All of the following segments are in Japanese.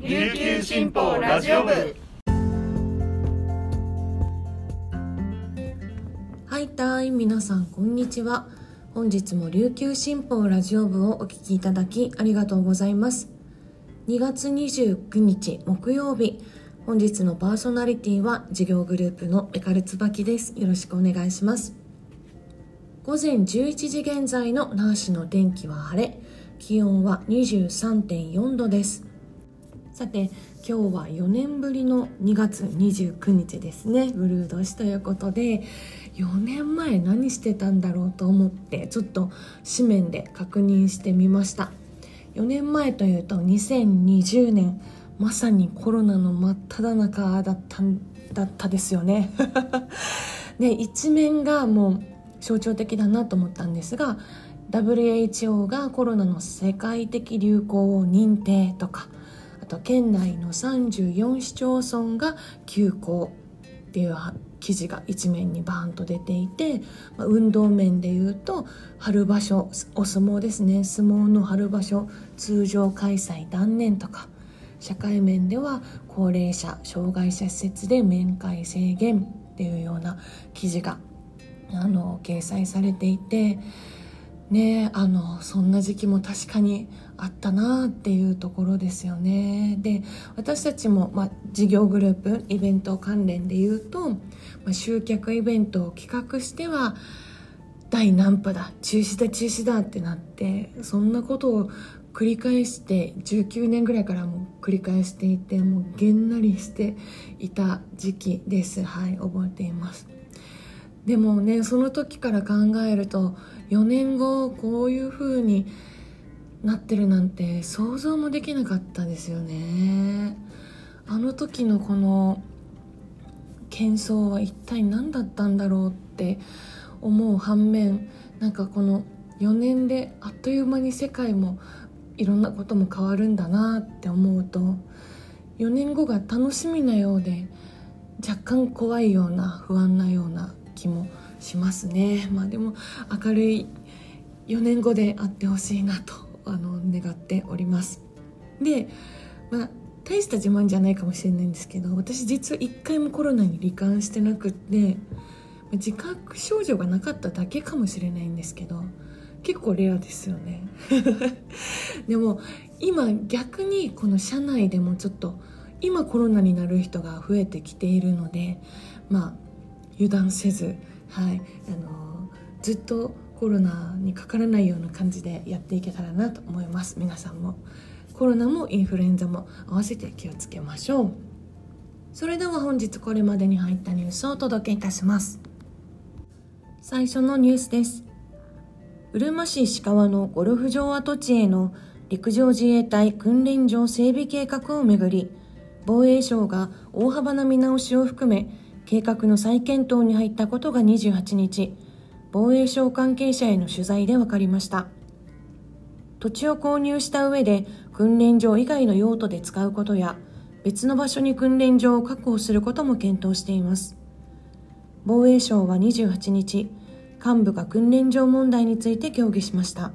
琉球新報ラジオ部。はいたい皆さんこんにちは。本日も琉球新報ラジオ部をお聞きいただきありがとうございます。2月29日木曜日本日のパーソナリティは事業グループのエカルツバキです。よろしくお願いします。午前11時現在の那覇市の天気は晴れ。気温は23.4度です。さて今日は4年ぶりの2月29日ですね。ブルー年ということで4年前何してたんだろうと思ってちょっと紙面で確認してみました。4年前というと2020年まさにコロナの真っ只中だっただったですよね。で一面がもう象徴的だなと思ったんですが WHO がコロナの世界的流行を認定とかと県内の34市町村が休校っていう記事が一面にバーンと出ていて、まあ、運動面でいうと春場所お相撲ですね。相撲の春場所通常開催断念とか。社会面では高齢者障害者施設で面会制限っていうような記事があの掲載されていて。ねあのそんな時期も確かにあったなっていうところですよね。で私たちも、まあ、事業グループイベント関連で言うと、まあ、集客イベントを企画しては第何波だ中止だ中止だってなってそんなことを繰り返して19年ぐらいからも繰り返していてもうげんなりしていた時期です。はい覚えています。でもねその時から考えると4年後こういう風になってるなんて想像もできなかったですよね。あの時のこの喧騒は一体何だったんだろうって思う反面なんかこの4年であっという間に世界もいろんなことも変わるんだなって思うと4年後が楽しみなようで若干怖いような不安なような気もしますね。まあでも明るい4年後であってほしいなと。あの願っております。でまあ大した自慢じゃないかもしれないんですけど私実は一回もコロナに罹患してなくって自覚症状がなかっただけかもしれないんですけど結構レアですよね。でも今逆にこの社内でもちょっと今コロナになる人が増えてきているのでまあ油断せず、はいあのずっとコロナにかからないような感じでやっていけたらなと思います。皆さんも。コロナもインフルエンザも合わせて気をつけましょう。それでは本日これまでに入ったニュースをお届けいたします。最初のニュースです。うるま市石川のゴルフ場跡地への陸上自衛隊訓練場整備計画をめぐり防衛省が大幅な見直しを含め計画の再検討に入ったことが28日。防衛省関係者への取材で分かりました。土地を購入した上で訓練場以外の用途で使うことや別の場所に訓練場を確保することも検討しています。防衛省は28日幹部が訓練場問題について協議しました。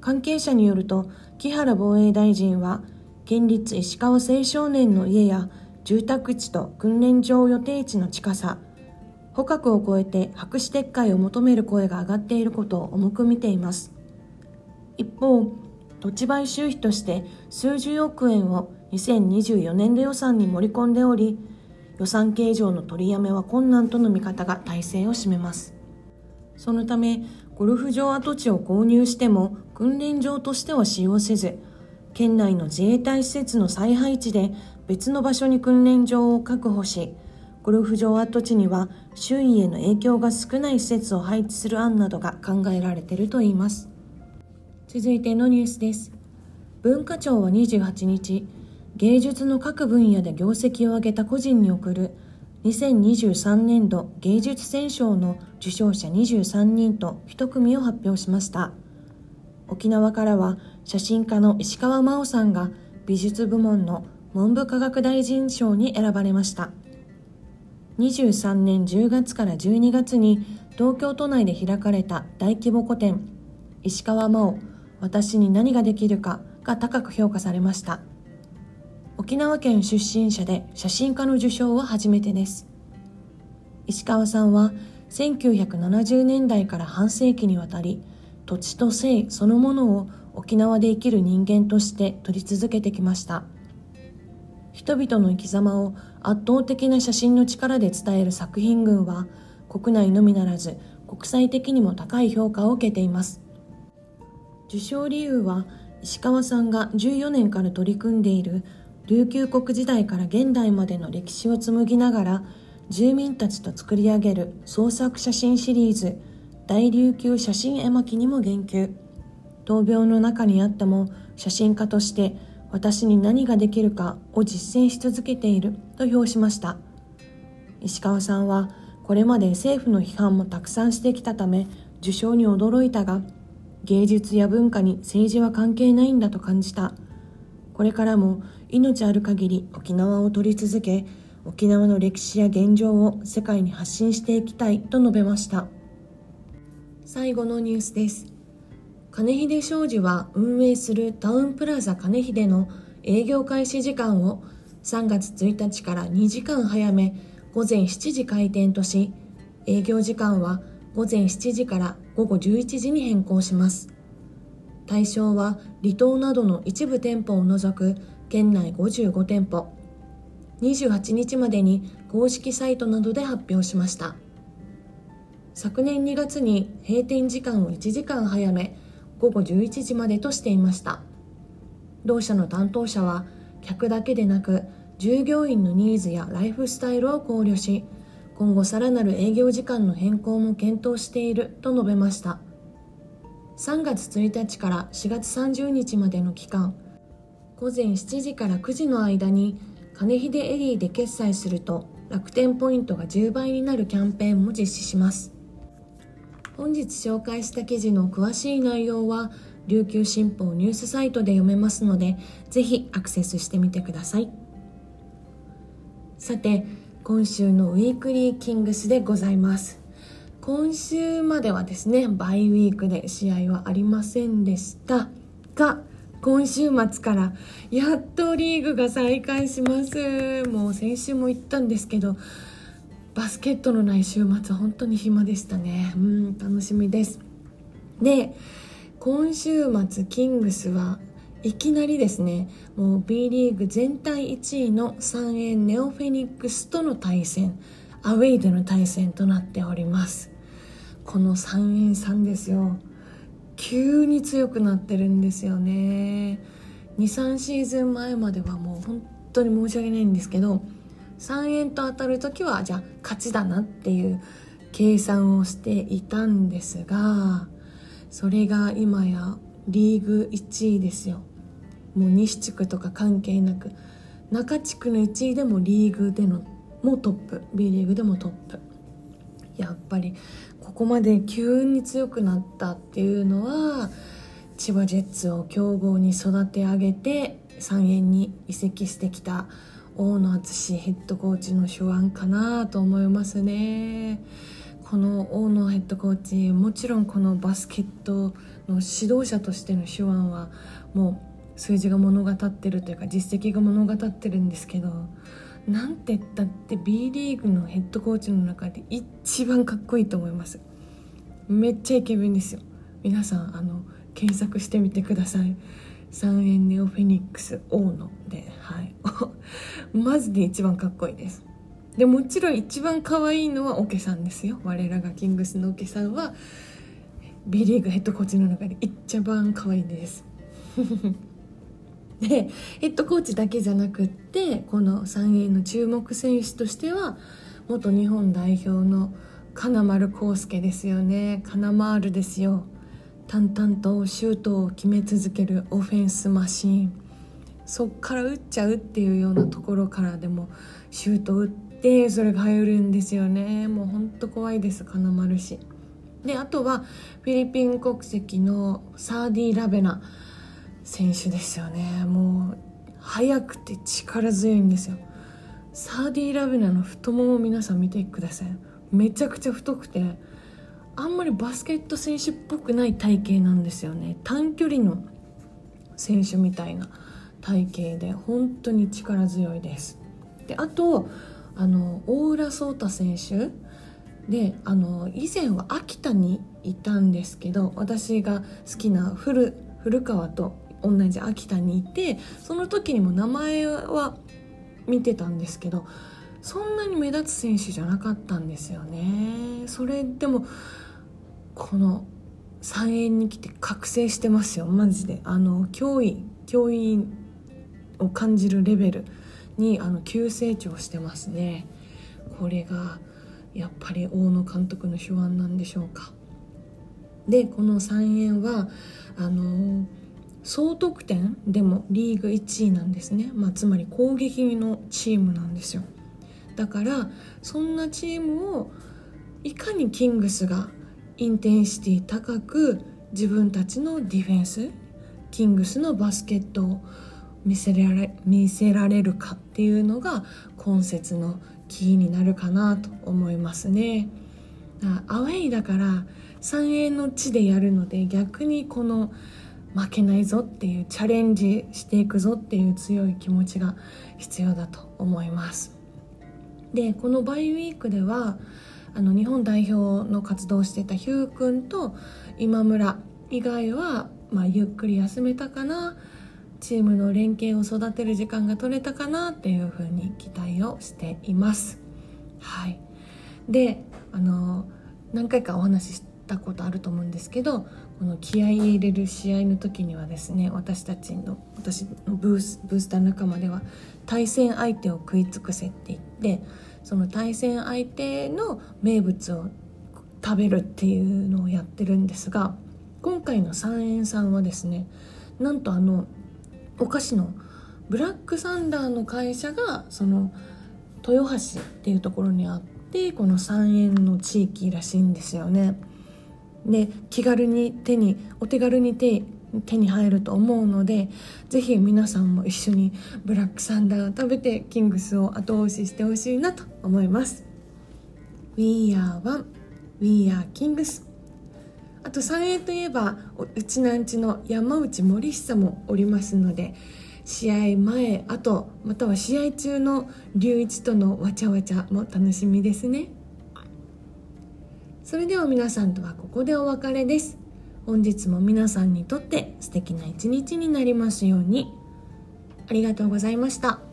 関係者によると木原防衛大臣は県立石川青少年の家や住宅地と訓練場予定地の近さ捕獲を超えて白紙撤回を求める声が上がっていることを重く見ています。一方土地買収費として数十億円を2024年度予算に盛り込んでおり予算計上の取りやめは困難との見方が大勢を占めます。そのためゴルフ場跡地を購入しても訓練場としては使用せず県内の自衛隊施設の再配置で別の場所に訓練場を確保しゴルフ場跡地には周囲への影響が少ない施設を配置する案などが考えられているといいます。続いてのニュースです。文化庁は28日芸術の各分野で業績を上げた個人に贈る2023年度芸術選奨の受賞者23人と1組を発表しました。沖縄からは写真家の石川真央さんが美術部門の文部科学大臣賞に選ばれました。23年10月から12月に東京都内で開かれた大規模個展石川真央私に何ができるかが高く評価されました。沖縄県出身者で写真家の受賞は初めてです。石川さんは1970年代から半世紀にわたり土地と性そのものを沖縄で生きる人間として撮り続けてきました。人々の生き様を圧倒的な写真の力で伝える作品群は国内のみならず国際的にも高い評価を受けています。受賞理由は石川さんが14年から取り組んでいる琉球国時代から現代までの歴史を紡ぎながら住民たちと作り上げる創作写真シリーズ大琉球写真絵巻にも言及。闘病の中にあっても写真家として私に何ができるかを実践し続けていると評しました。石川さんはこれまで政府の批判もたくさんしてきたため受賞に驚いたが芸術や文化に政治は関係ないんだと感じた。これからも命ある限り沖縄を撮り続け沖縄の歴史や現状を世界に発信していきたいと述べました。最後のニュースです。金秀商事は運営するタウンプラザ金秀の営業開始時間を3月1日から2時間早め午前7時開店とし営業時間は午前7時から午後11時に変更します。対象は離島などの一部店舗を除く県内55店舗。28日までに公式サイトなどで発表しました。昨年2月に閉店時間を1時間早め午後11時までとしていました。同社の担当者は客だけでなく従業員のニーズやライフスタイルを考慮し今後さらなる営業時間の変更も検討していると述べました。3月1日から4月30日までの期間午前7時から9時の間に金秀エリーで決済すると楽天ポイントが10倍になるキャンペーンも実施します。本日紹介した記事の詳しい内容は琉球新報ニュースサイトで読めますのでぜひアクセスしてみてください。さて今週のウィークリーキングスでございます。今週まではですねバイウィークで試合はありませんでしたが今週末からやっとリーグが再開します。もう先週も言ったんですけどバスケットのない週末本当に暇でしたね。うん楽しみです。で今週末キングスはいきなりですねもう B リーグ全体1位の3円ネオフェニックスとの対戦アウェイでの対戦となっております。この3円3ですよ。急に強くなってるんですよね。23シーズン前まではもう本当に申し訳ないんですけど3円と当たる時はじゃあ勝ちだなっていう計算をしていたんですがそれが今やリーグ1位ですよ。もう西地区とか関係なく中地区の1位でもリーグでのもトップ。B リーグでもトップ。やっぱりここまで急に強くなったっていうのは千葉ジェッツを強豪に育て上げて3円に移籍してきた大野敦ヘッドコーチの手腕かなと思いますね。この大野ヘッドコーチもちろんこのバスケットの指導者としての手腕はもう数字が物語ってるというか実績が物語ってるんですけどなんて言ったって B リーグのヘッドコーチの中で一番かっこいいと思います。めっちゃイケメンですよ。皆さんあの検索してみてください。三円ネオフェニックス大野ではい。マジで一番かっこいいです。でもちろん一番可愛いのはオケさんですよ。我らがキングスのオケさんは B リーグヘッドコーチの中で一番可愛いです。でヘッドコーチだけじゃなくってこの3位の注目選手としては元日本代表の金丸康介ですよね。金丸ですよ。淡々とシュートを決め続けるオフェンスマシーン。そっから打っちゃうっていうようなところからでもシュート打ってそれが入るんですよね。もうほんと怖いです金丸氏。であとはフィリピン国籍のサーディ・ラベナ選手ですよね。もう速くて力強いんですよ。サーディ・ラベナの太もも皆さん見てください。めちゃくちゃ太くてあんまりバスケット選手っぽくない体型なんですよね。短距離の選手みたいな体型で本当に力強いです。であとあの大浦颯太選手。であの以前は秋田にいたんですけど私が好きな古古川と同じ秋田にいてその時にも名前は見てたんですけどそんなに目立つ選手じゃなかったんですよね。それでもこの3円に来て覚醒してますよ。マジで。あの脅威脅威を感じるレベルにあの急成長してますね。これがやっぱり大野監督の手腕なんでしょうか。でこの3円はあの総得点でもリーグ1位なんですね、まあ、つまり攻撃のチームなんですよ。だからそんなチームをいかにキングスがインテンシティ高く自分たちのディフェンスキングスのバスケットを見せられ見せられるかっていうのが今節のキーになるかなと思いますね。アウェイだから3円の地でやるので逆にこの負けないぞっていうチャレンジしていくぞっていう強い気持ちが必要だと思います。でこのバイウィークではあの日本代表の活動をしてたヒュー君と今村以外は、まあ、ゆっくり休めたかなチームの連携を育てる時間が取れたかなっていうふうに期待をしています。はい、であの何回かお話ししたことあると思うんですけどこの気合い入れる試合の時にはですね私たちの私のブースブースター仲間では対戦相手を食い尽くせって言ってその対戦相手の名物を食べるっていうのをやってるんですが今回の三円さんはですねなんとあのお菓子のブラックサンダーの会社がその豊橋っていうところにあってこの三円の地域らしいんですよね。で気軽に手にお手軽に手手に入ると思うのでぜひ皆さんも一緒にブラックサンダーを食べてキングスを後押ししてほしいなと思います。We are one. We are kings. あと三栄といえばうちなんちの山内森久もおりますので試合前あとまたは試合中の龍一とのわちゃわちゃも楽しみですね。それでは皆さんとはここでお別れです。本日も皆さんにとって素敵な一日になりますようにありがとうございました。